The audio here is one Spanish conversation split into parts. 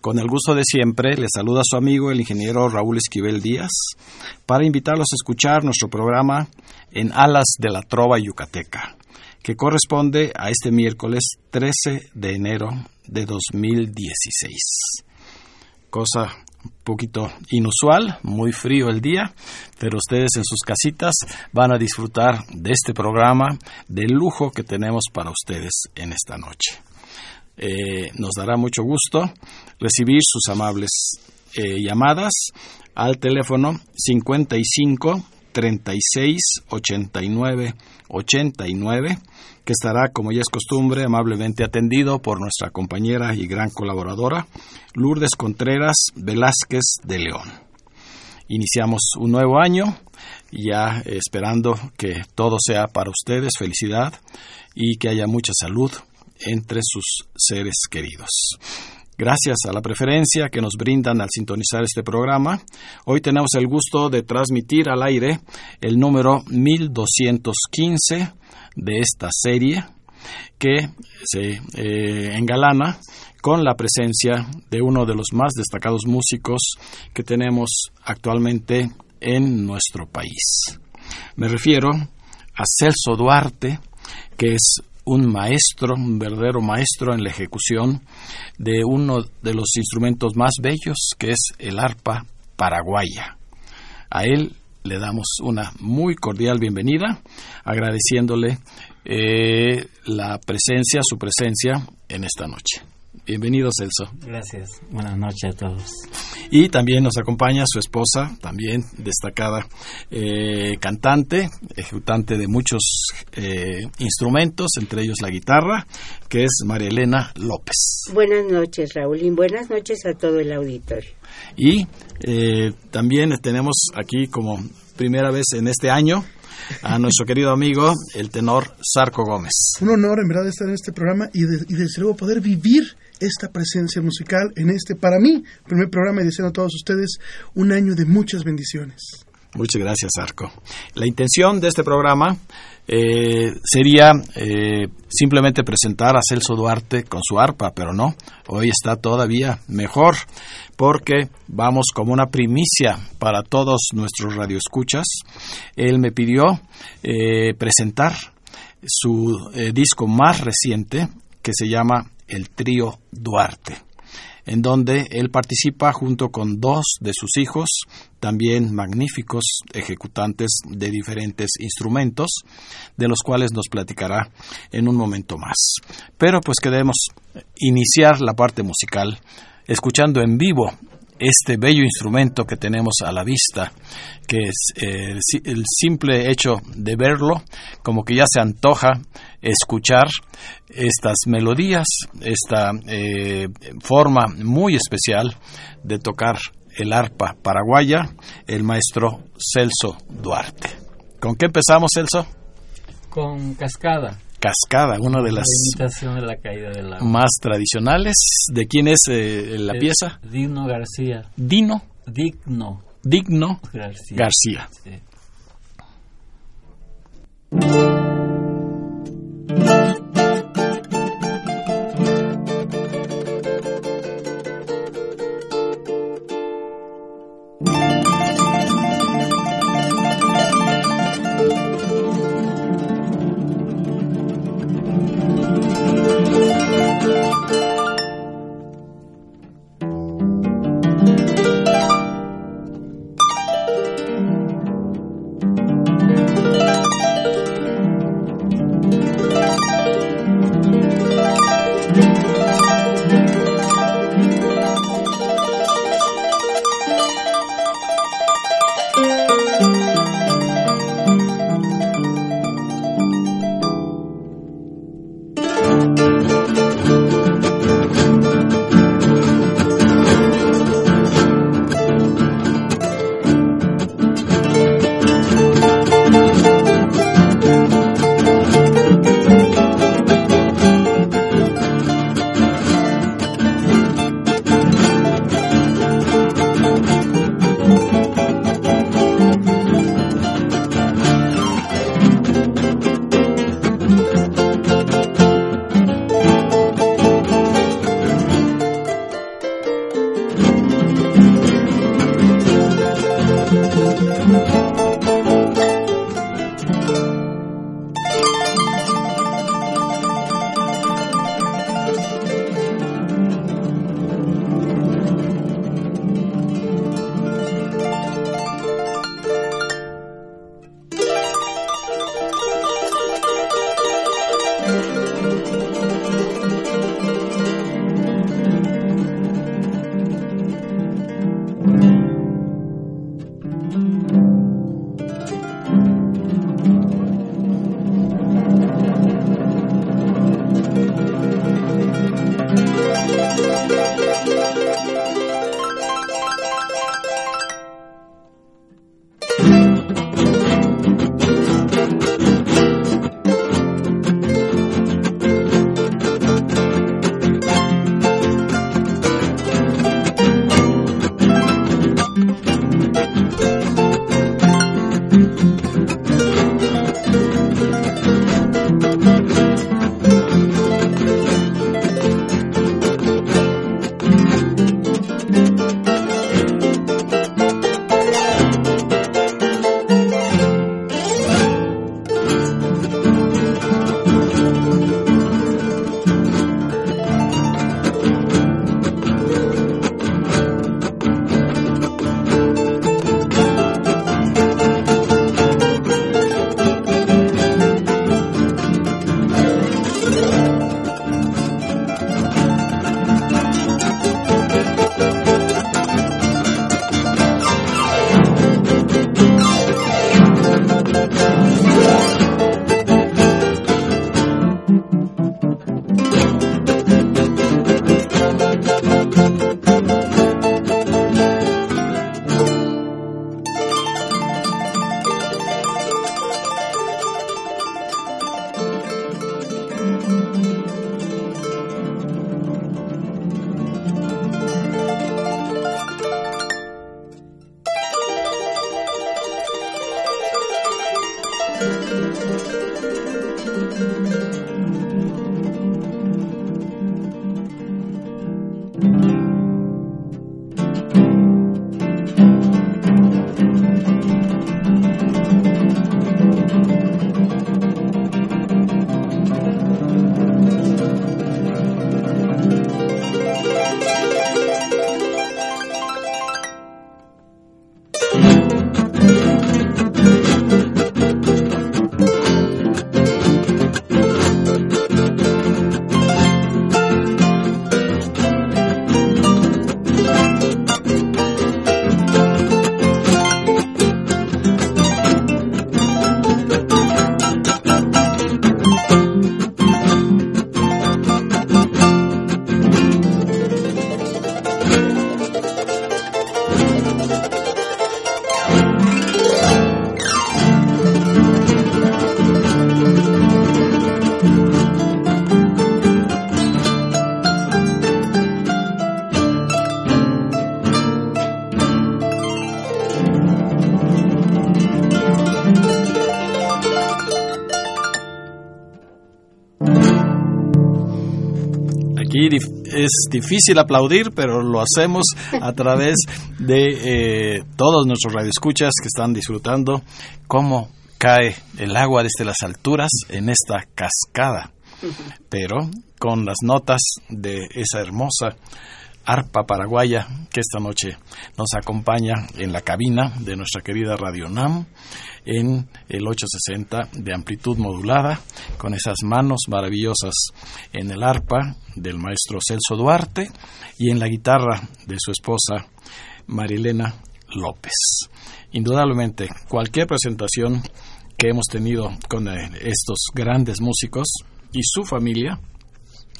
Con el gusto de siempre, le saluda su amigo el ingeniero Raúl Esquivel Díaz para invitarlos a escuchar nuestro programa En Alas de la Trova Yucateca, que corresponde a este miércoles 13 de enero de 2016. Cosa un poquito inusual, muy frío el día, pero ustedes en sus casitas van a disfrutar de este programa, del lujo que tenemos para ustedes en esta noche. Eh, nos dará mucho gusto recibir sus amables eh, llamadas al teléfono 55 36 89 89 que estará, como ya es costumbre, amablemente atendido por nuestra compañera y gran colaboradora, Lourdes Contreras Velázquez de León. Iniciamos un nuevo año, ya esperando que todo sea para ustedes felicidad y que haya mucha salud entre sus seres queridos. Gracias a la preferencia que nos brindan al sintonizar este programa, hoy tenemos el gusto de transmitir al aire el número 1215 de esta serie que se eh, engalana con la presencia de uno de los más destacados músicos que tenemos actualmente en nuestro país. Me refiero a Celso Duarte, que es un maestro, un verdadero maestro en la ejecución de uno de los instrumentos más bellos, que es el arpa paraguaya. A él le damos una muy cordial bienvenida, agradeciéndole eh, la presencia, su presencia en esta noche. Bienvenido, Celso. Gracias. Buenas noches a todos. Y también nos acompaña su esposa, también destacada eh, cantante, ejecutante de muchos eh, instrumentos, entre ellos la guitarra, que es María Elena López. Buenas noches, Raúl, y buenas noches a todo el auditorio. Y eh, también tenemos aquí como primera vez en este año a nuestro querido amigo, el tenor Sarco Gómez. Un honor en verdad estar en este programa y, de, y desde luego poder vivir esta presencia musical en este, para mí, primer programa y deseando a todos ustedes un año de muchas bendiciones. Muchas gracias, Arco. La intención de este programa eh, sería eh, simplemente presentar a Celso Duarte con su arpa, pero no, hoy está todavía mejor porque vamos como una primicia para todos nuestros radioescuchas. Él me pidió eh, presentar su disco más reciente que se llama El Trío Duarte en donde él participa junto con dos de sus hijos, también magníficos ejecutantes de diferentes instrumentos, de los cuales nos platicará en un momento más. Pero pues queremos iniciar la parte musical escuchando en vivo este bello instrumento que tenemos a la vista, que es eh, el simple hecho de verlo, como que ya se antoja escuchar estas melodías, esta eh, forma muy especial de tocar el arpa paraguaya, el maestro Celso Duarte. ¿Con qué empezamos, Celso? Con Cascada. Cascada, una de las de la caída del agua. más tradicionales. ¿De quién es eh, la Es pieza? Digno García. Dino Digno Digno García. García. Sí. Es difícil aplaudir, pero lo hacemos a través de eh, todos nuestros radioescuchas que están disfrutando cómo cae el agua desde las alturas en esta cascada, pero con las notas de esa hermosa arpa paraguaya que esta noche nos acompaña en la cabina de nuestra querida Radio NAM en el 860 de amplitud modulada con esas manos maravillosas en el arpa del maestro Celso Duarte y en la guitarra de su esposa Marilena López. Indudablemente, cualquier presentación que hemos tenido con eh, estos grandes músicos y su familia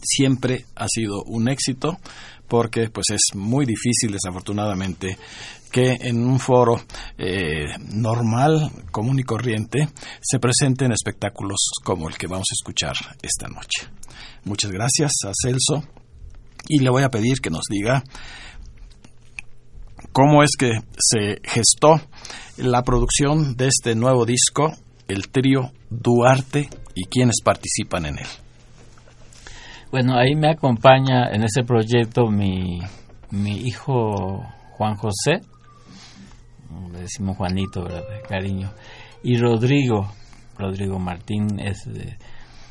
siempre ha sido un éxito porque pues es muy difícil desafortunadamente que en un foro eh, normal, común y corriente, se presenten espectáculos como el que vamos a escuchar esta noche. Muchas gracias a Celso y le voy a pedir que nos diga cómo es que se gestó la producción de este nuevo disco, el trío Duarte, y quiénes participan en él. Bueno, ahí me acompaña en ese proyecto mi, mi hijo Juan José, le decimos Juanito, ¿verdad? Cariño, y Rodrigo, Rodrigo Martín es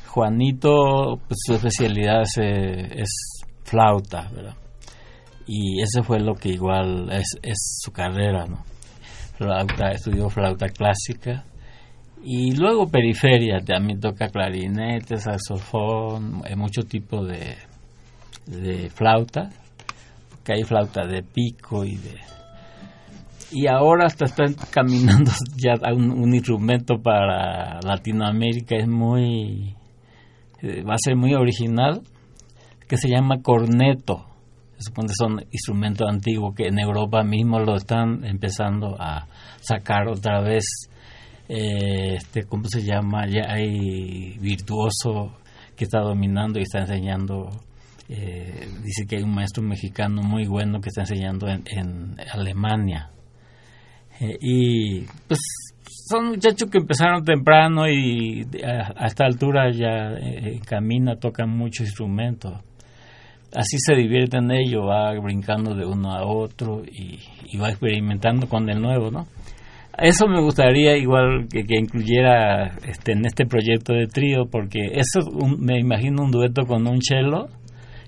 Juanito, pues su especialidad es, es, flauta, ¿verdad? Y ese fue lo que igual es, es su carrera, ¿no? Flauta, estudió flauta clásica Y luego periferia, también toca clarinete, saxofón, hay mucho tipo de, de flauta, que hay flauta de pico y de... Y ahora hasta están caminando ya a un, instrumento para Latinoamérica, es muy... Eh, va a ser muy original, que se llama corneto. Se supone que son instrumentos antiguos que en Europa mismo lo están empezando a sacar otra vez eh, este, ¿cómo se llama? Ya hay virtuoso que está dominando y está enseñando. Eh, dice que hay un maestro mexicano muy bueno que está enseñando en, Alemania. Eh, y pues son muchachos que empezaron temprano y a, esta altura ya camina, tocan muchos instrumentos. Así se divierten ellos, va brincando de uno a otro y va experimentando con el nuevo, ¿no? Eso me gustaría igual que, incluyera este, en este proyecto de trío, porque eso me imagino un dueto con un cello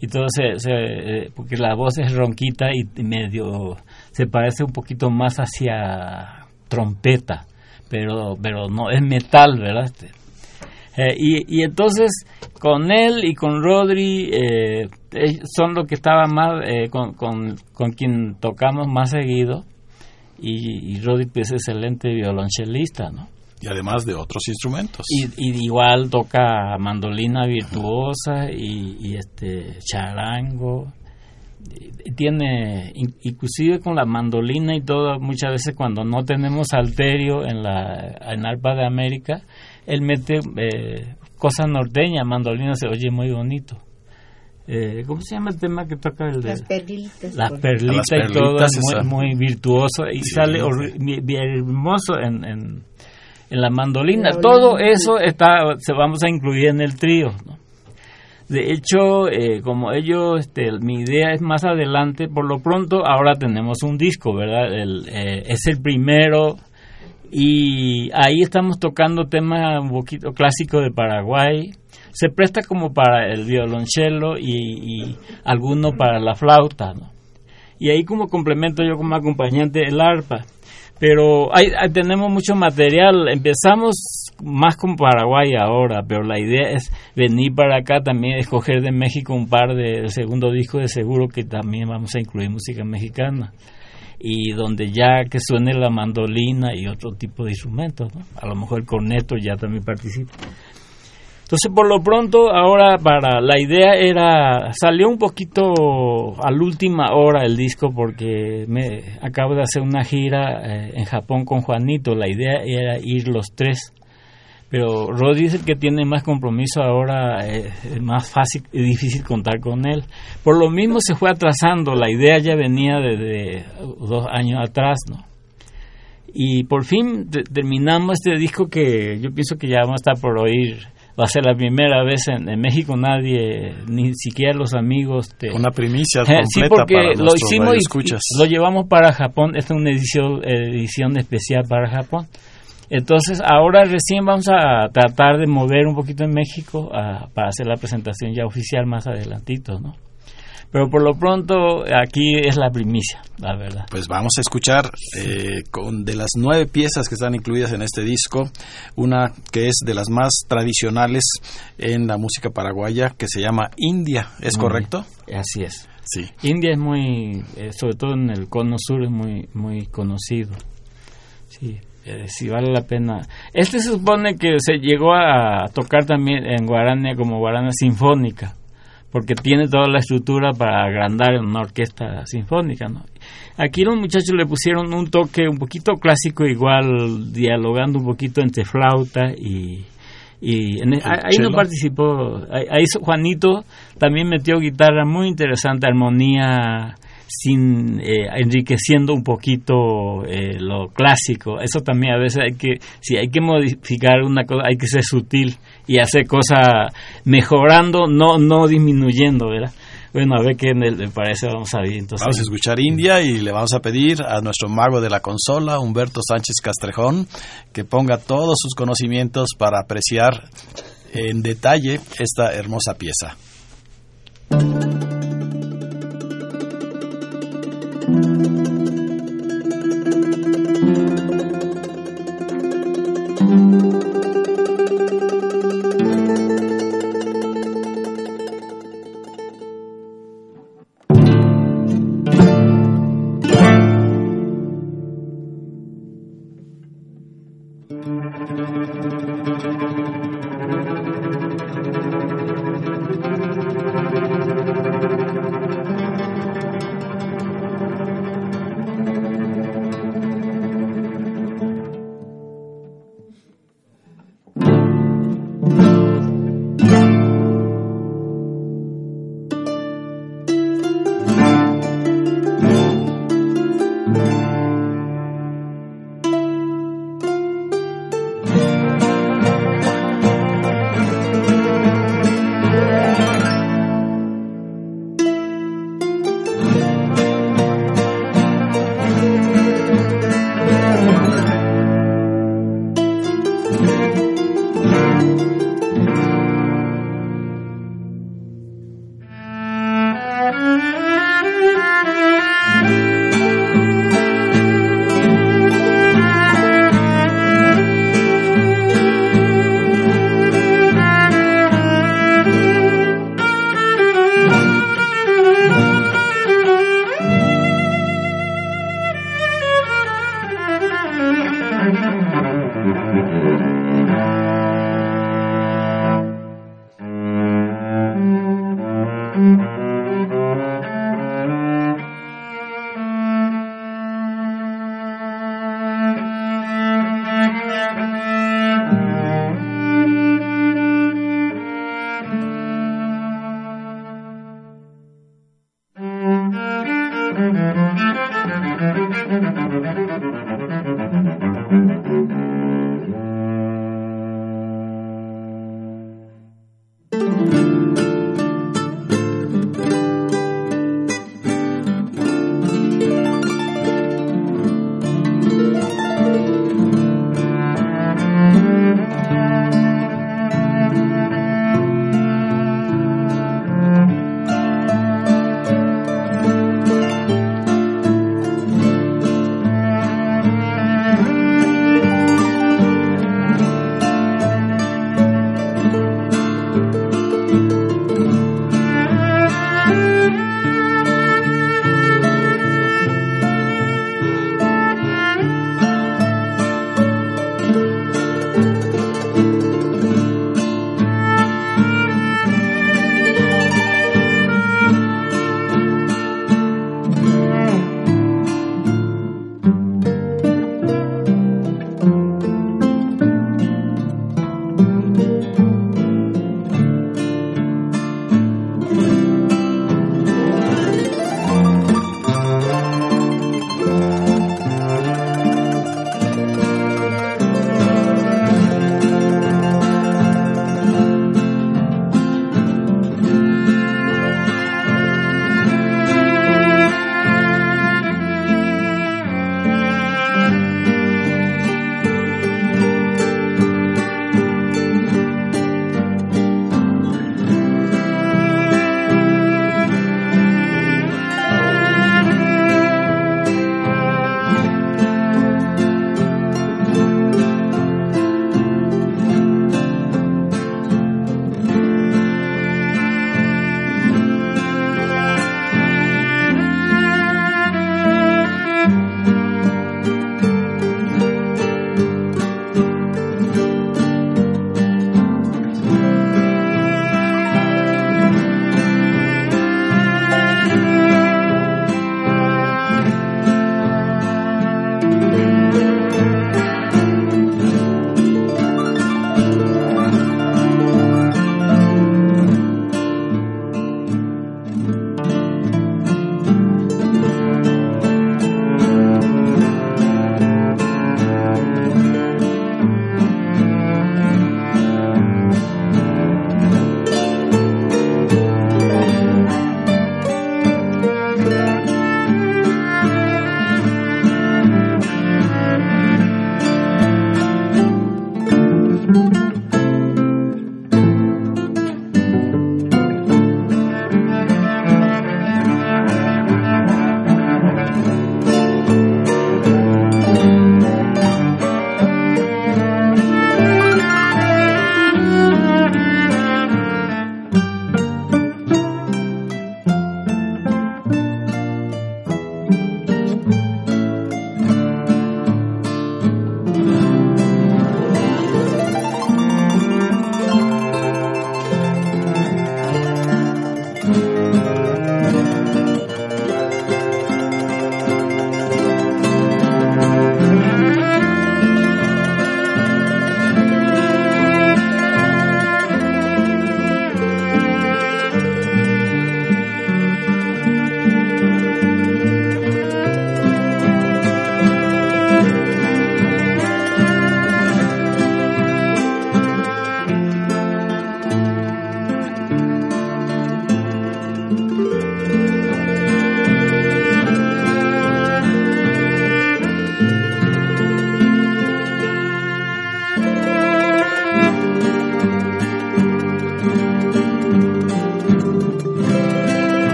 y todo se, eh, porque la voz es ronquita y medio se parece un poquito más hacia trompeta, pero pero no es metal, ¿verdad? Este, eh, y, y, entonces con él y con Rodri eh, son los que estaban más con, con, con quien tocamos más seguido y, y Roddy es excelente violonchelista, ¿no? Y además de otros instrumentos. Y, igual toca mandolina virtuosa y, este charango. tiene, inclusive con la mandolina y todo, muchas veces cuando no tenemos alterio en la en arpa de América, él mete eh, cosas norteñas, mandolina se oye muy bonito. Eh, ¿cómo se llama el tema que toca el de las perlitas las perlitas, y todo muy, muy, virtuoso y sale hermoso en, en, la mandolina. Todo eso está se vamos a incluir en el trío de hecho eh, como ellos este, mi idea es más adelante por lo pronto ahora tenemos un disco verdad el, eh, es el primero y ahí estamos tocando temas un poquito clásicos de Paraguay se presta como para el violonchelo y, alguno para la flauta. Y ahí como complemento yo como acompañante el arpa. Pero hay, tenemos mucho material. Empezamos más con Paraguay ahora, pero la idea es venir para acá también, escoger de México un par de segundo disco de seguro que también vamos a incluir música mexicana y donde ya que suene la mandolina y otro tipo de instrumentos. A lo mejor el corneto ya también participa. Entonces, por lo pronto, ahora para la idea era salió un poquito a la última hora el disco porque me acabo de hacer una gira eh, en Japón con Juanito. La idea era ir los tres, pero Rod dice que tiene más compromiso ahora, eh, es más fácil y difícil contar con él. Por lo mismo se fue atrasando. La idea ya venía desde dos años atrás, ¿no? Y por fin terminamos este disco que yo pienso que ya vamos a estar por oír va a ser la primera vez en, México nadie ni siquiera los amigos te... una primicia completa sí porque lo hicimos y lo llevamos para Japón esta es una edición edición especial para Japón. Entonces ahora recién vamos a tratar de mover un poquito en México para hacer la presentación ya oficial más adelantito no pero por lo pronto aquí es la primicia, la verdad. Pues vamos a escuchar eh, con de las nueve piezas que están incluidas en este disco, una que es de las más tradicionales en la música paraguaya, que se llama India, ¿es correcto? Así es. Sí. India es muy, eh, sobre todo en el cono sur, es muy, muy conocido. Sí. Eh, si vale la pena. Este se supone que se llegó a tocar también en Guarania como Guarana Sinfónica porque tiene toda la estructura para agrandar en una orquesta sinfónica. ¿no? Aquí los muchachos le pusieron un toque un poquito clásico, igual dialogando un poquito entre flauta y, y e, ahí no participó. Ahí, Juanito también metió guitarra muy interesante, armonía sin eh, enriqueciendo un poquito eh, lo clásico. Eso también a veces hay que, si hay que modificar una cosa, hay que ser sutil y hacer cosas mejorando, no, no disminuyendo, ¿verdad? Bueno, a ver qué le parece, vamos a ver. Entonces, vamos a escuchar India y le vamos a pedir a nuestro mago de la consola, Humberto Sánchez Castrejón, que ponga todos sus conocimientos para apreciar en detalle esta hermosa pieza. thank you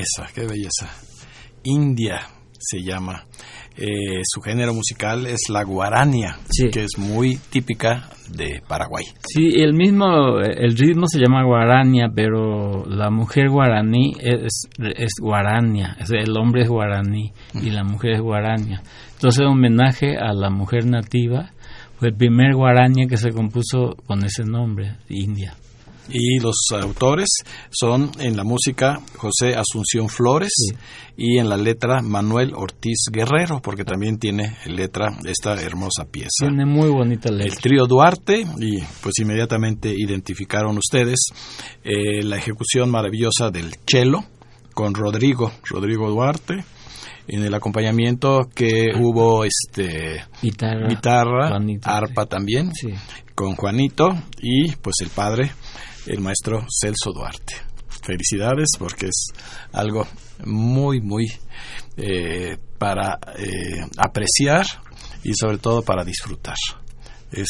belleza, qué belleza. India se llama. Eh, su género musical es la guarania, Sí. que es muy típica de Paraguay. Sí, el mismo, el ritmo se llama guarania, pero la mujer guaraní es, es guarania, es el hombre es guaraní y la mujer es guarania. Entonces, homenaje a la mujer nativa, fue el primer guarania que se compuso con ese nombre, India. Y los autores son en la música José Asunción Flores Sí. y en la letra Manuel Ortiz Guerrero, porque también tiene letra esta hermosa pieza. Tiene muy bonita el letra. trío Duarte y pues inmediatamente identificaron ustedes eh, la ejecución maravillosa del cello con Rodrigo, Rodrigo Duarte. En el acompañamiento que hubo este Guitarra. guitarra, Juanito, arpa también Sí. con Juanito y pues el padre, el maestro Celso Duarte. Felicidades porque es algo muy, muy eh, para eh, apreciar y sobre todo para disfrutar. Es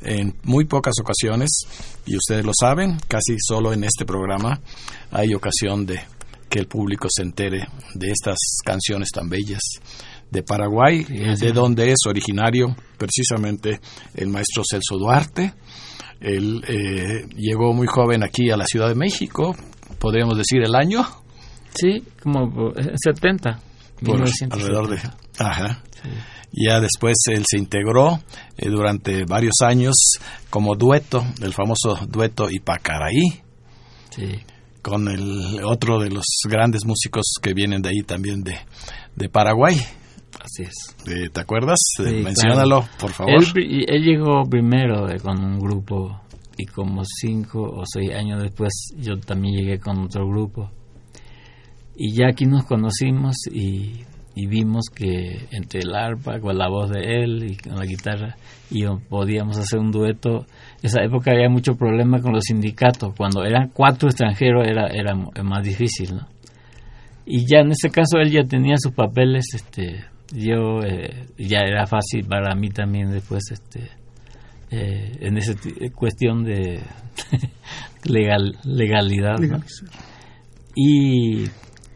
en muy pocas ocasiones, y ustedes lo saben, casi solo en este programa hay ocasión de que el público se entere de estas canciones tan bellas de Paraguay, de donde es originario precisamente el maestro Celso Duarte. Él eh, llegó muy joven aquí a la Ciudad de México, podríamos decir el año, Sí, como por- en 70. por 1970. alrededor de... Ajá. Ya después él se integró eh, durante varios años como dueto, el famoso dueto Ipacaraí, Sí. con el otro de los grandes músicos que vienen de ahí también de, de Paraguay. Así es. Eh, ¿Te acuerdas? Eh, Sí, Menciónalo, por favor. Él, él llegó primero eh, con un grupo y como cinco o seis años después yo también llegué con otro grupo. Y ya aquí nos conocimos y, y vimos que entre el arpa, con la voz de él y con la guitarra, y yo podíamos hacer un dueto. Esa época había mucho problema con los sindicatos. Cuando eran cuatro extranjeros era, era más difícil, ¿no? Y ya en ese caso él ya tenía sus papeles, este, yo eh, ya era fácil para mí también después, este, eh, en esa cuestión de legal, legalidad. Y,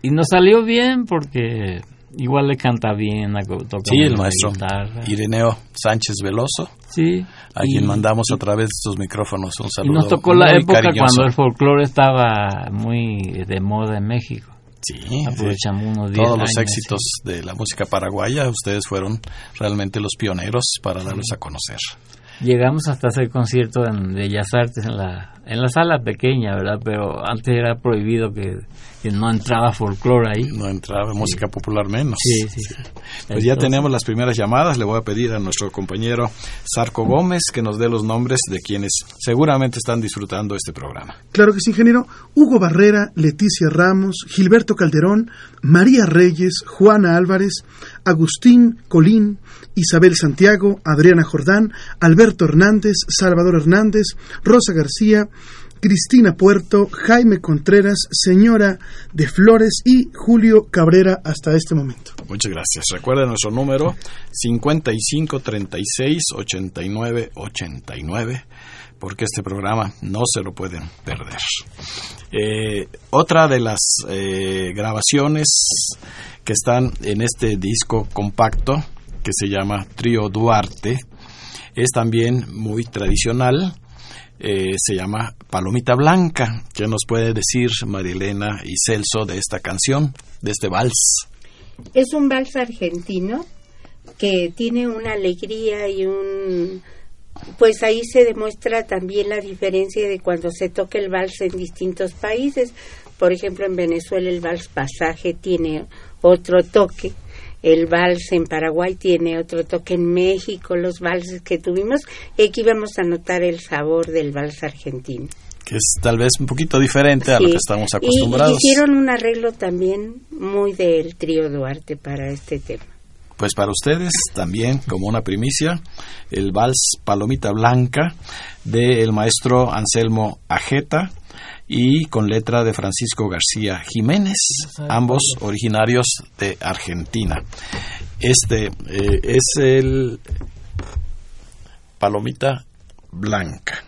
y nos salió bien porque igual le canta bien, toca Sí, el maestro guitarra. Ireneo Sánchez Veloso, Sí, a y- quien mandamos a través de sus micrófonos un y saludo. nos tocó la época cariñoso. cuando el folclore estaba muy de moda en México. Sí, sí. Aprovechamos unos 10 todos los éxitos de la música paraguaya, ustedes fueron realmente los pioneros para darlos a conocer. Llegamos hasta hacer conciertos en Bellas Artes en la en la sala pequeña, ¿verdad? Pero antes era prohibido que, que no entraba folclore ahí. No entraba música popular menos. Sí, sí. sí. Pues ya Entonces, tenemos las primeras llamadas. Le voy a pedir a nuestro compañero Sarco Gómez que nos dé los nombres de quienes seguramente están disfrutando este programa. Claro que sí, ingeniero. Hugo Barrera, Leticia Ramos, Gilberto Calderón, María Reyes, Juana Álvarez, Agustín Colín, Isabel Santiago, Adriana Jordán, Alberto Hernández, Salvador Hernández, Rosa García, Cristina Puerto, Jaime Contreras, Señora de Flores y Julio Cabrera hasta este momento. Muchas gracias. Recuerden nuestro número 55 36 89 89 porque este programa no se lo pueden perder. Eh, otra de las eh, grabaciones que están en este disco compacto que se llama Trío Duarte es también muy tradicional. Eh, se llama Palomita Blanca. ¿Qué nos puede decir Marilena y Celso de esta canción, de este vals? Es un vals argentino que tiene una alegría y un... Pues ahí se demuestra también la diferencia de cuando se toca el vals en distintos países. Por ejemplo, en Venezuela el vals pasaje tiene otro toque. El vals en Paraguay tiene otro toque en México, los valses que tuvimos. Y aquí vamos a notar el sabor del vals argentino. que es tal vez un poquito diferente a lo que estamos acostumbrados. Y hicieron un arreglo también muy del trío Duarte para este tema. pues para ustedes también como una primicia el vals Palomita Blanca del maestro Anselmo Ajeta y con letra de Francisco García Jiménez, ambos originarios de Argentina. Este eh, es el Palomita Blanca.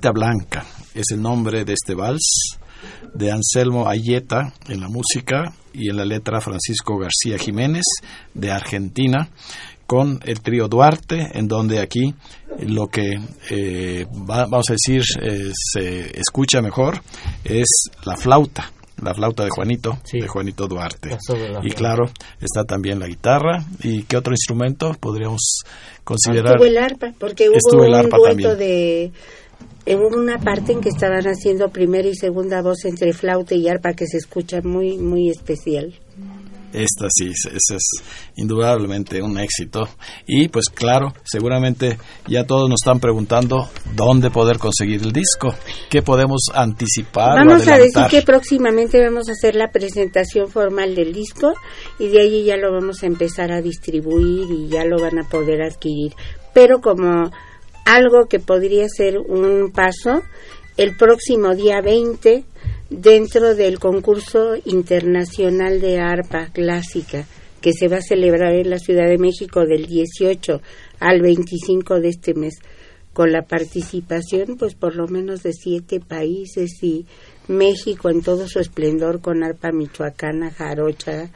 Palomita Blanca es el nombre de este vals de Anselmo Ayeta en la música y en la letra Francisco García Jiménez de Argentina con el trío Duarte en donde aquí lo que eh, vamos a decir eh, se escucha mejor es la flauta la flauta de Juanito, de Juanito Duarte. Y claro, está también la guitarra. ¿Y qué otro instrumento podríamos considerar? Estuvo el arpa, porque hubo un dueto de hubo una parte en que estaban haciendo primera y segunda voz entre flauta y arpa que se escucha muy muy especial. Esta sí, ese es indudablemente un éxito. Y pues claro, seguramente ya todos nos están preguntando dónde poder conseguir el disco, qué podemos anticipar. Vamos a decir que próximamente vamos a hacer la presentación formal del disco y de ahí ya lo vamos a empezar a distribuir y ya lo van a poder adquirir. Pero como algo que podría ser un paso el próximo día 20 dentro del concurso internacional de arpa clásica que se va a celebrar en la Ciudad de México del 18 al 25 de este mes con la participación pues por lo menos de siete países y México en todo su esplendor con arpa michoacana, jarocha,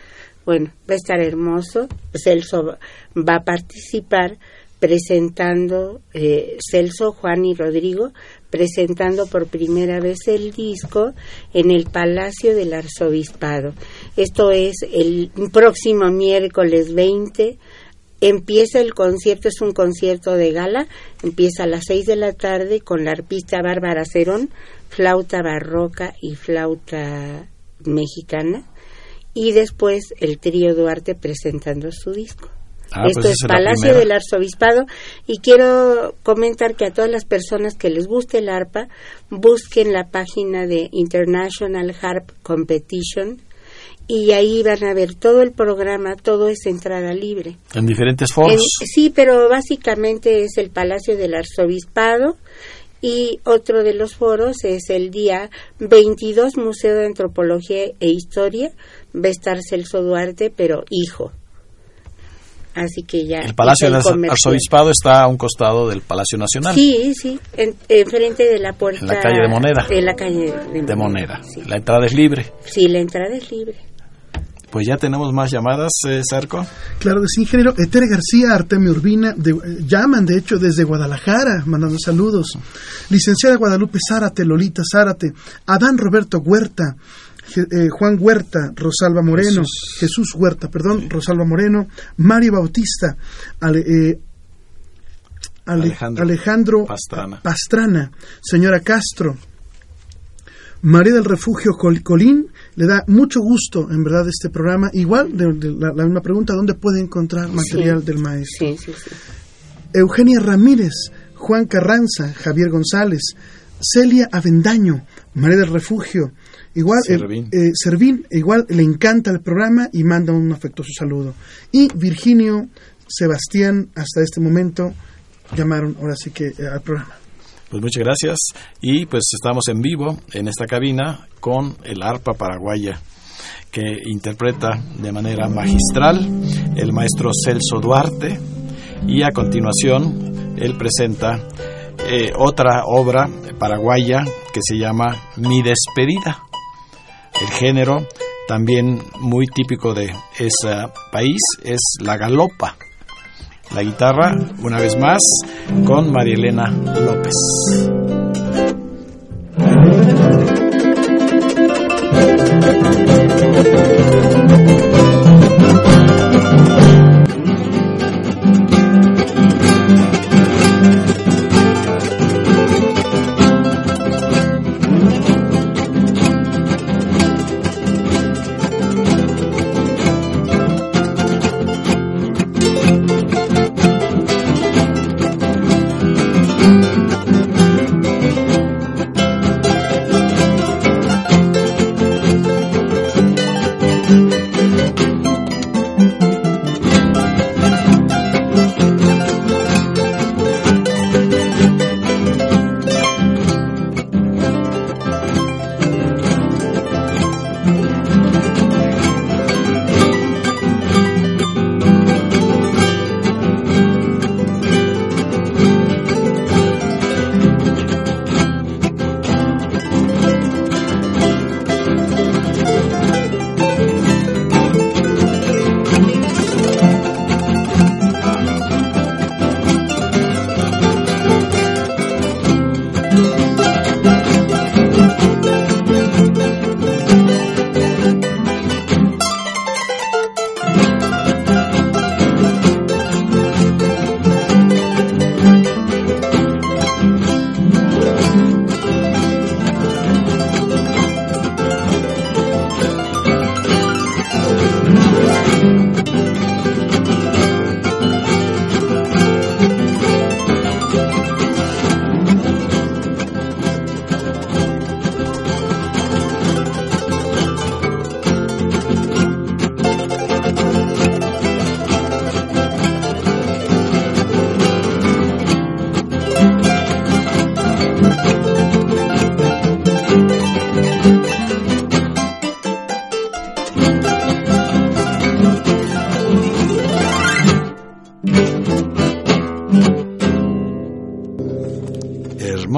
bueno, va a estar hermoso, Celso va a participar presentando eh, Celso, Juan y Rodrigo, presentando por primera vez el disco en el Palacio del Arzobispado. Esto es el próximo miércoles 20. Empieza el concierto, es un concierto de gala, empieza a las 6 de la tarde con la arpista Bárbara Cerón, flauta barroca y flauta mexicana, y después el trío Duarte presentando su disco. Ah, Esto pues es esa la Palacio del Arzobispado y quiero comentar que a todas las personas que les guste el arpa busquen la página de International Harp Competition y ahí van a ver todo el programa, todo es entrada libre. En diferentes En- foros. sí, pero básicamente es el Palacio del Arzobispado y otro de los foros es el día 22 Museo de Antropología e Historia. Va a estar Celso Duarte, pero hijo. Así que ya. El Palacio del. Arzobispado está a un costado del Palacio Nacional. Sí, sí, en, enfrente de la puerta. En la calle de Moneda. En la calle de, De Moneda. Sí. La entrada es libre. Sí, la entrada es libre. Pues ya tenemos más llamadas, eh, Sarco. Claro que sí, ingeniero. Etere García, Artemio Urbina, de- eh, llaman de hecho desde Guadalajara, mandando saludos. Licenciada Guadalupe Zárate, Lolita Zárate, Adán Roberto Huerta, eh, Juan Huerta, Rosalba Moreno, Jesús, Huerta, perdón, Rosalba Moreno, Mario Bautista, Ale- eh, Ale- Alejandro Alejandro Pastrana. Pastrana, señora Castro, María del Refugio Col- Colín, le da mucho gusto, en verdad, este programa. Igual, de, de la, la misma pregunta, ¿dónde puede encontrar material Sí. del maestro? Sí, sí, sí. Eugenia Ramírez, Juan Carranza, Javier González, Celia Avendaño, María del Refugio, igual, eh, Servín. eh, Servín, igual le encanta el programa y manda un afectuoso saludo. Y Virginio, Sebastián, hasta este momento, llamaron ahora sí que eh, al programa. Pues muchas gracias. Y pues estamos en vivo en esta cabina con el arpa paraguaya que interpreta de manera magistral el maestro Celso Duarte y a continuación él presenta eh, otra obra paraguaya que se llama Mi despedida. El género también muy típico de ese país es la galopa. La guitarra, una vez más, con María Elena López.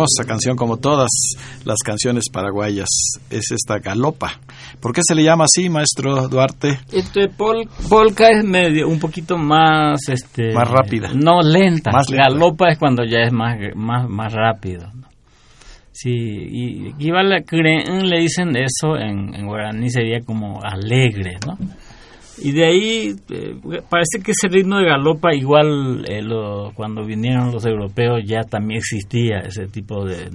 Hermosa canción como todas las canciones paraguayas es esta galopa ¿Por qué se le llama así, maestro Duarte? Este pol, polka es medio un poquito más este más rápida. No, lenta. Más lenta. Galopa es cuando ya es más más más rápido. Sí, y igual le dicen eso en, en guaraní sería como alegre, ¿no? Y de ahí eh, parece que ese ritmo de galopa igual eh, lo, cuando vinieron los europeos ya también existía ese tipo de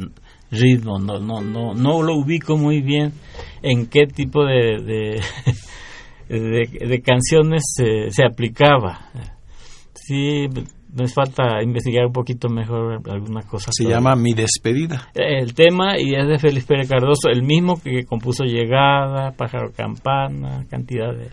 ritmo, no no no no lo ubico muy bien en qué tipo de de, de, de canciones se, se aplicaba. Sí, me falta investigar un poquito mejor algunas cosas. Se llama Mi Despedida. El tema, y es de Félix Pérez Cardoso, el mismo que compuso Llegada, Pájaro Campana, cantidad de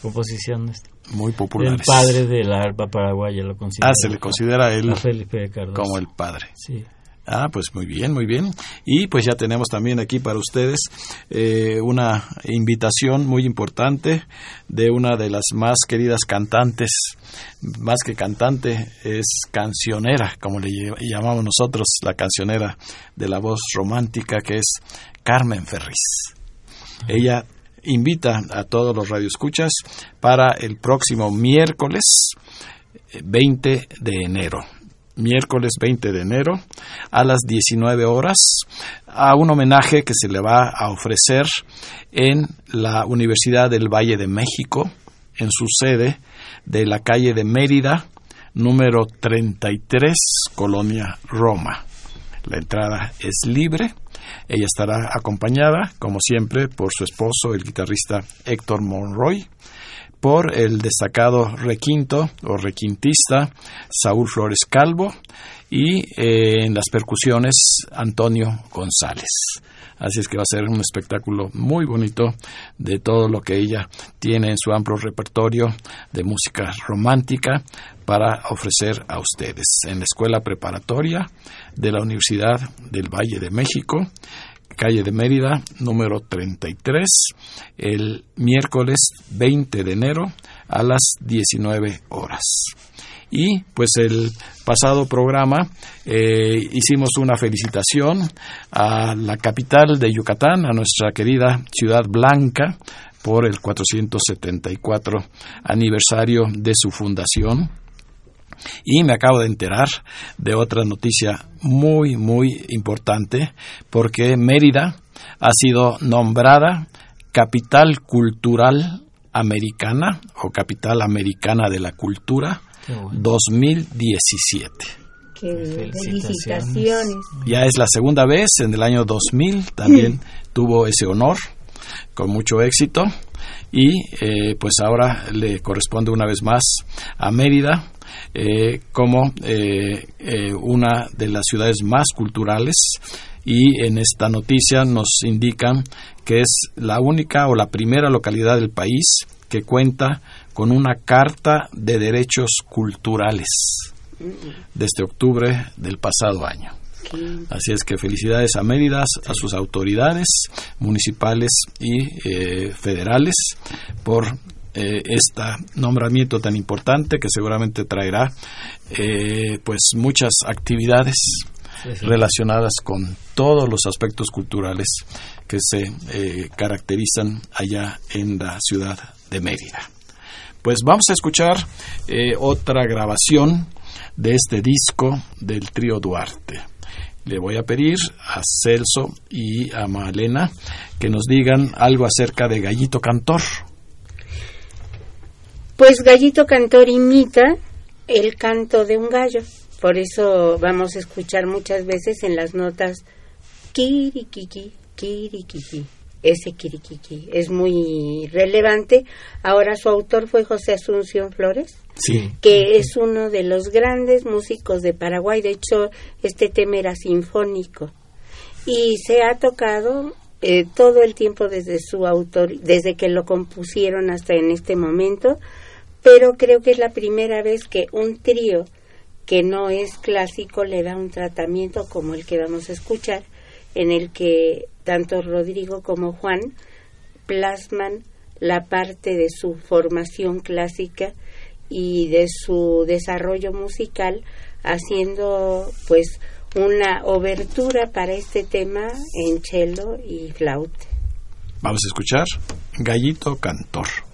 composiciones. Muy populares. El padre de la arpa paraguaya lo considera. Ah, se le considera él a como el padre. Sí. Ah, pues muy bien, muy bien. Y pues ya tenemos también aquí para ustedes eh, una invitación muy importante de una de las más queridas cantantes, más que cantante, es cancionera, como le llamamos nosotros, la cancionera de la voz romántica, que es Carmen Ferris. Ella invita a todos los radioescuchas para el próximo miércoles 20 de enero miércoles 20 de enero a las 19 horas a un homenaje que se le va a ofrecer en la Universidad del Valle de México, en su sede de la calle de Mérida, número 33, Colonia Roma. La entrada es libre. Ella estará acompañada, como siempre, por su esposo, el guitarrista Héctor Monroy, por el destacado requinto o requintista Saúl Flores Calvo y eh, en las percusiones Antonio González. Así es que va a ser un espectáculo muy bonito de todo lo que ella tiene en su amplio repertorio de música romántica para ofrecer a ustedes en la Escuela Preparatoria de la Universidad del Valle de México calle de Mérida, número 33, el miércoles 20 de enero a las 19 horas. Y pues el pasado programa eh, hicimos una felicitación a la capital de Yucatán, a nuestra querida Ciudad Blanca, por el 474 aniversario de su fundación. Y me acabo de enterar de otra noticia muy, muy importante, porque Mérida ha sido nombrada capital cultural americana o capital americana de la cultura bueno. 2017. Qué felicitaciones. Ya es la segunda vez, en el año 2000 también tuvo ese honor, con mucho éxito, y eh, pues ahora le corresponde una vez más a Mérida eh, como eh, eh, una de las ciudades más culturales y en esta noticia nos indican que es la única o la primera localidad del país que cuenta con una carta de derechos culturales desde octubre del pasado año. Así es que felicidades a Mérida, a sus autoridades municipales y eh, federales por eh, este nombramiento tan importante que seguramente traerá eh, pues muchas actividades sí, sí. relacionadas con todos los aspectos culturales que se eh, caracterizan allá en la ciudad de Mérida. Pues vamos a escuchar eh, otra grabación de este disco del trío Duarte. Le voy a pedir a Celso y a Malena que nos digan algo acerca de Gallito Cantor. Pues Gallito Cantor imita el canto de un gallo. Por eso vamos a escuchar muchas veces en las notas kirikiki, kirikiki. Ese kirikiki es muy relevante. Ahora su autor fue José Asunción Flores, sí. que es uno de los grandes músicos de Paraguay. De hecho, este tema era sinfónico y se ha tocado eh, todo el tiempo desde su autor, desde que lo compusieron hasta en este momento pero creo que es la primera vez que un trío que no es clásico le da un tratamiento como el que vamos a escuchar, en el que tanto Rodrigo como Juan plasman la parte de su formación clásica y de su desarrollo musical, haciendo pues una obertura para este tema en cello y flauta. Vamos a escuchar Gallito Cantor.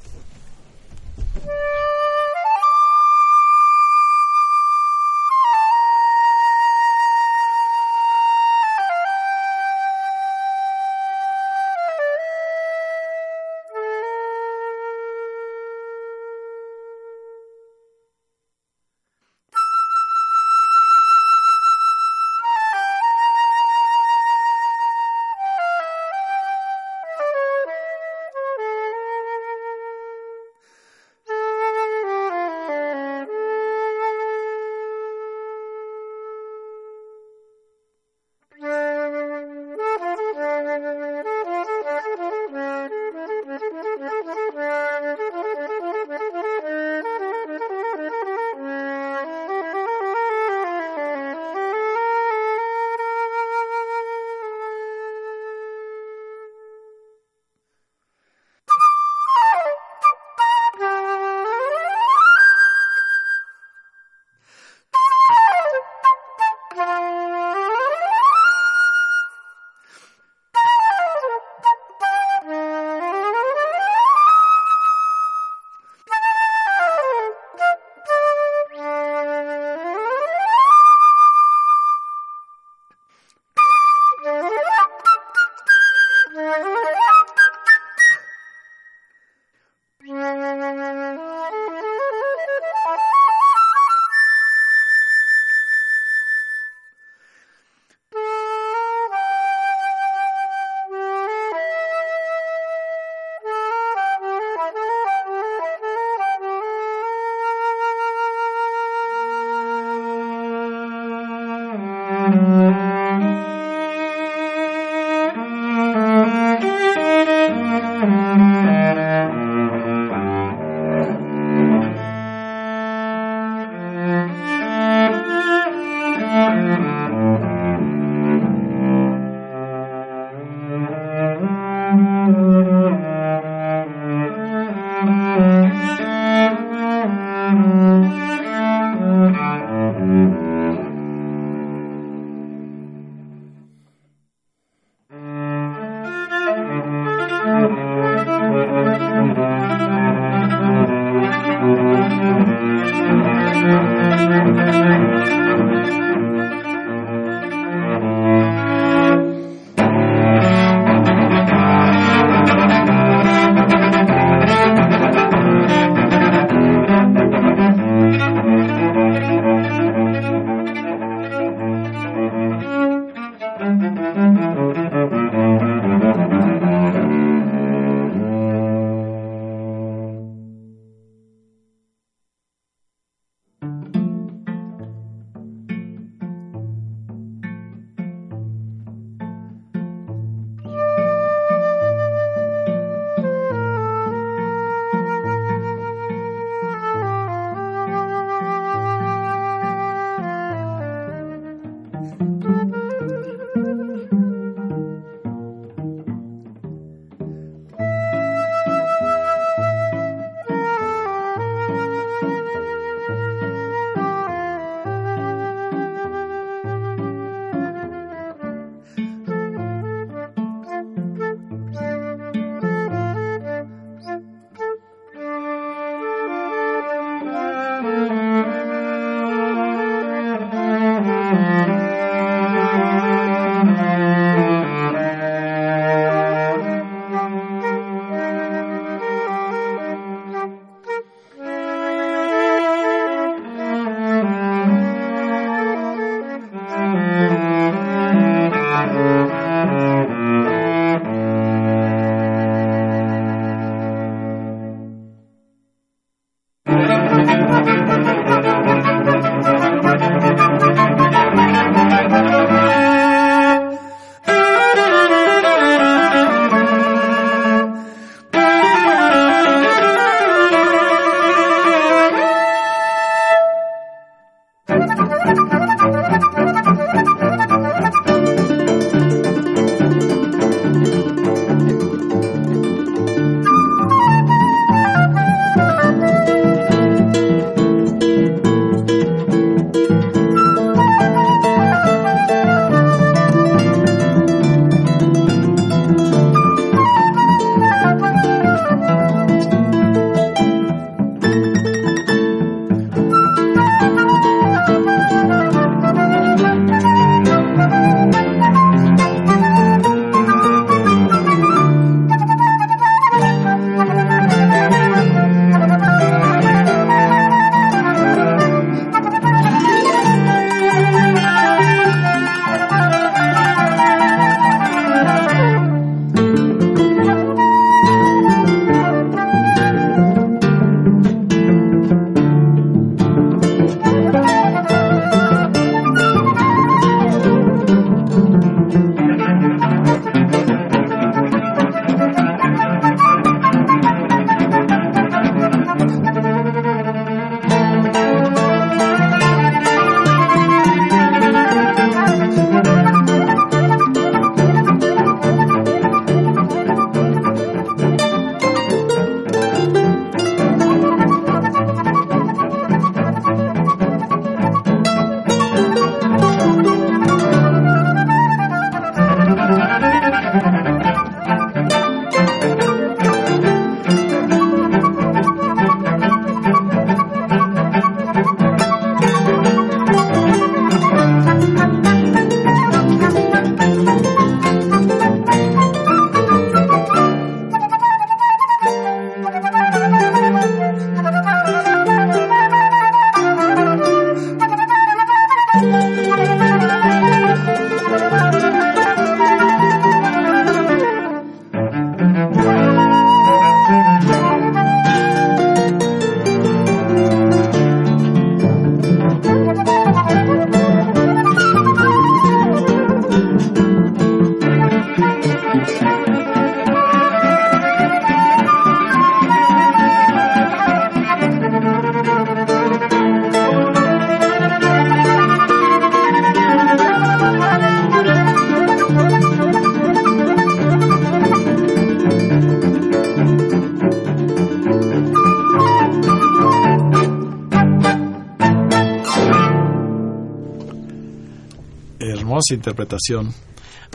Interpretación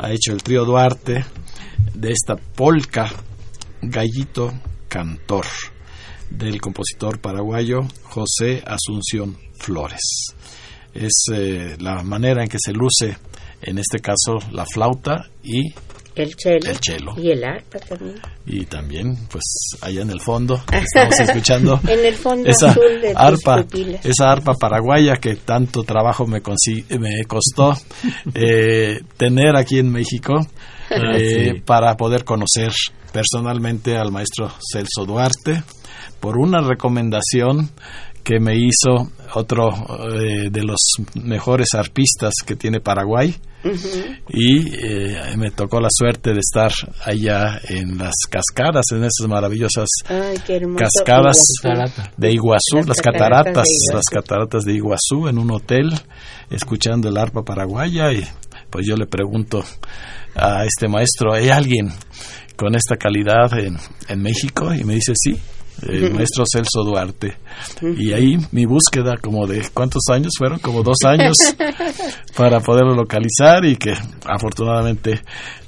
ha hecho el trío Duarte de esta polca Gallito Cantor del compositor paraguayo José Asunción Flores. Es eh, la manera en que se luce, en este caso, la flauta y el cello, el cello. y el arpa también. Y también, pues, allá en el fondo, estamos escuchando en el fondo esa azul de tus arpa, esa arpa paraguaya que tanto trabajo me, me costó eh, tener aquí en México Ah, eh, sí. para poder conocer personalmente al maestro Celso Duarte por una recomendación que me hizo otro eh, de los mejores arpistas que tiene Paraguay y eh, me tocó la suerte de estar allá en las cascadas, en esas maravillosas Ay. Cascadas de Iguazú, Las las, cataratas cataratas, de Iguazú. las cataratas de Iguazú en un hotel, escuchando el arpa paraguaya y pues yo le pregunto a este maestro, ¿hay alguien con esta calidad en, en México? Y me dice, sí, el maestro Celso Duarte. Y ahí mi búsqueda como de cuántos años fueron, como dos años para poderlo localizar y que afortunadamente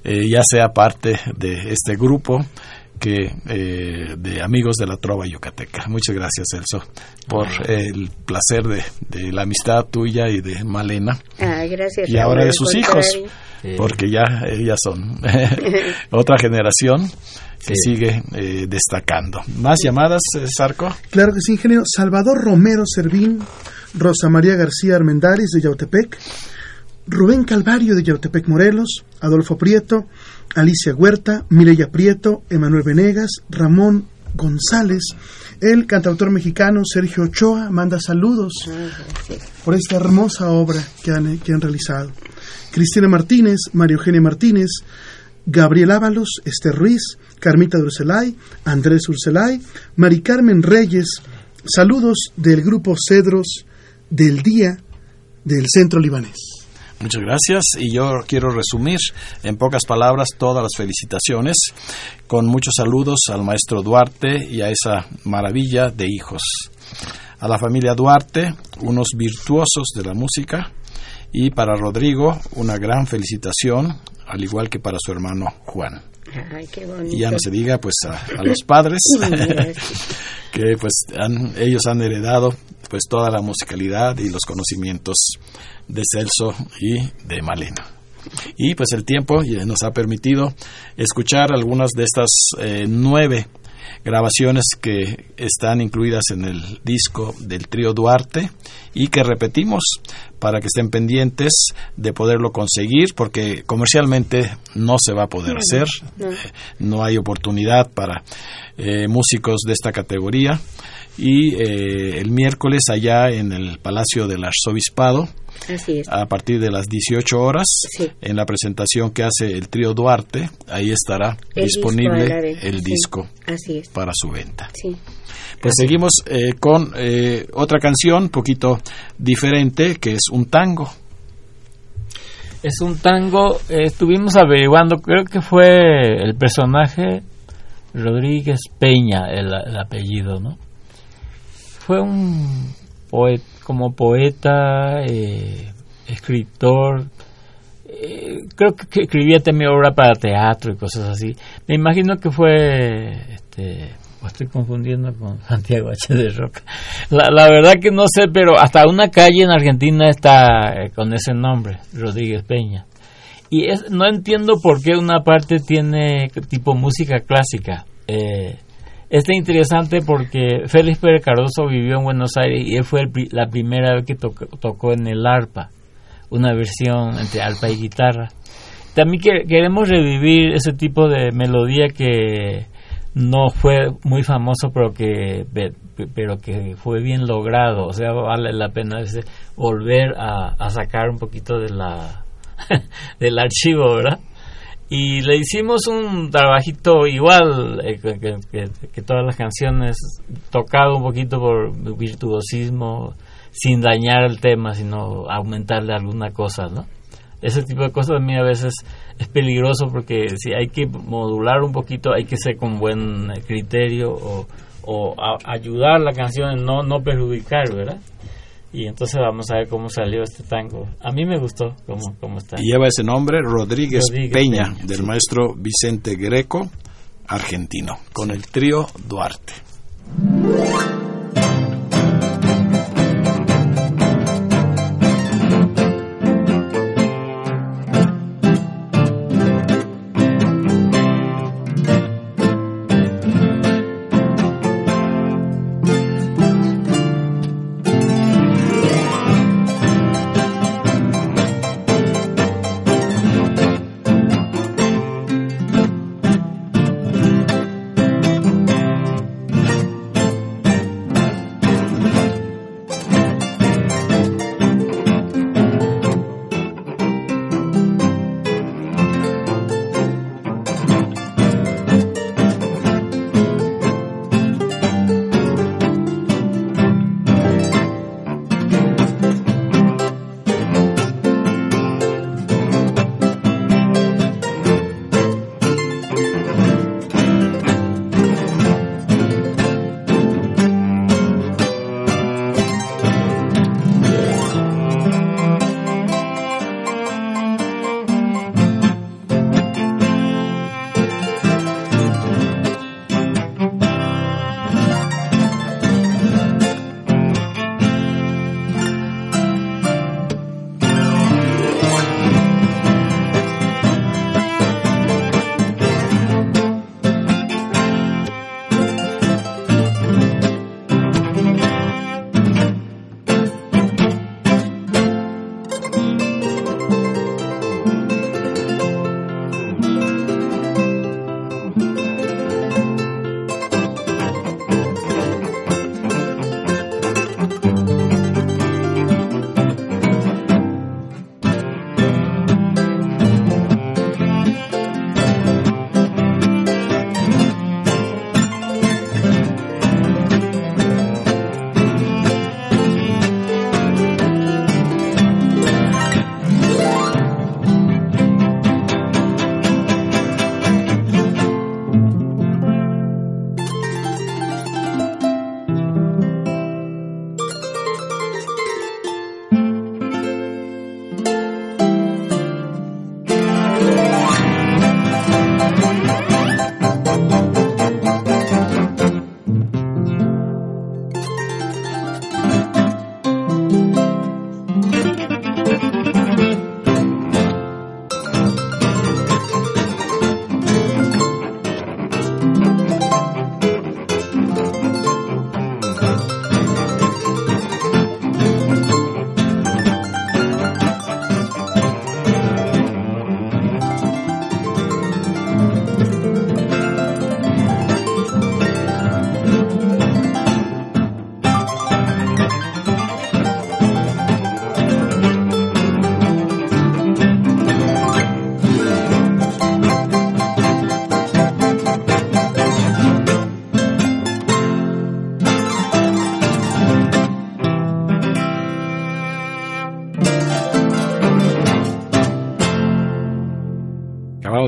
eh, ya sea parte de este grupo que eh, de amigos de la trova yucateca. Muchas gracias, Celso, por el placer de, de la amistad tuya y de Malena Ay, gracias. y ahora de sus hijos. Sí. porque ya ellas son otra generación que Sí. sigue eh, destacando. ¿Más llamadas, eh, Sarco? Claro que sí, ingeniero. Salvador Romero Servín, Rosa María García Armendáriz de Yautepec, Rubén Calvario de Yautepec Morelos, Adolfo Prieto, Alicia Huerta, Mireya Prieto, Emanuel Venegas, Ramón González, el cantautor mexicano Sergio Ochoa manda saludos por esta hermosa obra que han, que han realizado. Cristina Martínez, María Eugenia Martínez, Gabriel Ábalos, Esther Ruiz, Carmita Urselay, Andrés Urselay, Mari Carmen Reyes, saludos del grupo Cedros del Día del Centro Libanés. Muchas gracias y yo quiero resumir en pocas palabras todas las felicitaciones con muchos saludos al maestro Duarte y a esa maravilla de hijos. A la familia Duarte, unos virtuosos de la música y para Rodrigo una gran felicitación, al igual que para su hermano Juan. Ay, qué bonito. Y ya no se diga pues a, a los padres que pues han- ellos han heredado pues toda la musicalidad y los conocimientos de Celso y de Malena. Y pues el tiempo ya nos ha permitido escuchar algunas de estas eh, nueve grabaciones que están incluidas en el disco del trío Duarte y que repetimos para que estén pendientes de poderlo conseguir porque comercialmente no se va a poder hacer, no. Eh, no hay oportunidad para eh, músicos de esta categoría y eh, el miércoles allá en el Palacio del Arzobispado Así es. a partir de las 18 horas Sí. en la presentación que hace el trío Duarte ahí estará El disponible disco el sí. disco Así es. para su venta. Sí. Pues seguimos eh, con eh, otra canción un poquito diferente que es un tango. Es un tango, eh, estuvimos averiguando, creo que fue el personaje Rodríguez Peña, el, el apellido, ¿no? Fue un poet, como poeta, eh, escritor, eh, creo que, escribía también obra para teatro y cosas así. Me imagino que fue, este, estoy confundiendo con Santiago H. de Roca. La, la verdad que no sé, pero hasta una calle en Argentina está eh, con ese nombre, Rodríguez Peña. Y es, no entiendo por qué una parte tiene tipo música clásica. Eh, Está interesante porque Félix Pérez Cardoso vivió en Buenos Aires y él fue el la primera vez que tocó, tocó en el arpa, una versión entre arpa y guitarra. También que- queremos revivir ese tipo de melodía que no fue muy famoso, pero que pe- pero que fue bien logrado. O sea, vale la pena volver a, a sacar un poquito de la del archivo, ¿verdad? Y le hicimos un trabajito igual eh, que, todas las canciones, tocado un poquito por virtuosismo, sin dañar el tema, sino aumentarle alguna cosa, ¿no? Ese tipo de cosas a mí a veces es peligroso porque si hay que modular un poquito, hay que ser con buen criterio o, o a- ayudar la canción, no, no perjudicar, ¿verdad? Y entonces vamos a ver cómo salió este tango. A mí me gustó cómo, cómo está. Y lleva ese nombre, Rodríguez, Rodríguez Peña, Peña, del sí. maestro Vicente Greco, argentino, con el trío Duarte.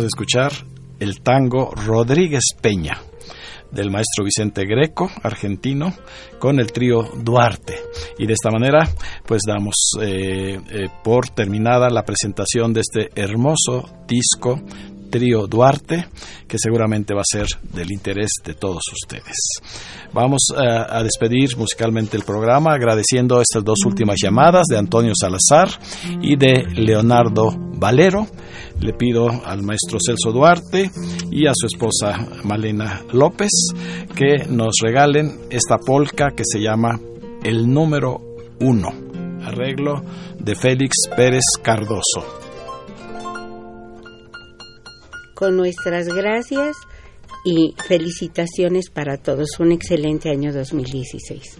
Escuchar el tango Rodríguez Peña del maestro Vicente Greco, argentino, con el trío Duarte. Y de esta manera, pues damos eh, eh, por terminada la presentación de este hermoso disco trío Duarte, que seguramente va a ser del interés de todos ustedes. Vamos a despedir musicalmente el programa agradeciendo estas dos últimas llamadas de Antonio Salazar y de Leonardo Valero. Le pido al maestro Celso Duarte y a su esposa Malena López que nos regalen esta polca que se llama El número uno, arreglo de Félix Pérez Cardoso. Con nuestras gracias y felicitaciones para todos. Un excelente año 2016.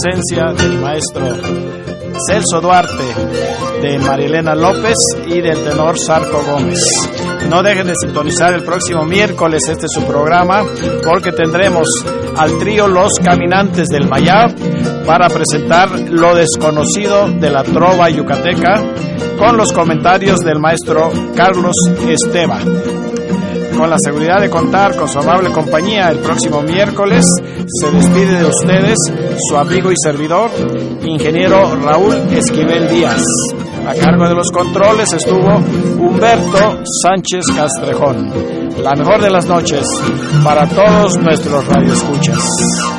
Presencia del maestro Celso Duarte, de Marilena López y del tenor Sarco Gómez. No dejen de sintonizar el próximo miércoles este es su programa porque tendremos al trío Los Caminantes del Mayab para presentar lo desconocido de la trova yucateca con los comentarios del maestro Carlos Esteba. Con la seguridad de contar con su amable compañía el próximo miércoles, se despide de ustedes su amigo y servidor, ingeniero Raúl Esquivel Díaz. A cargo de los controles estuvo Humberto Sánchez Castrejón. La mejor de las noches para todos nuestros radioescuchas.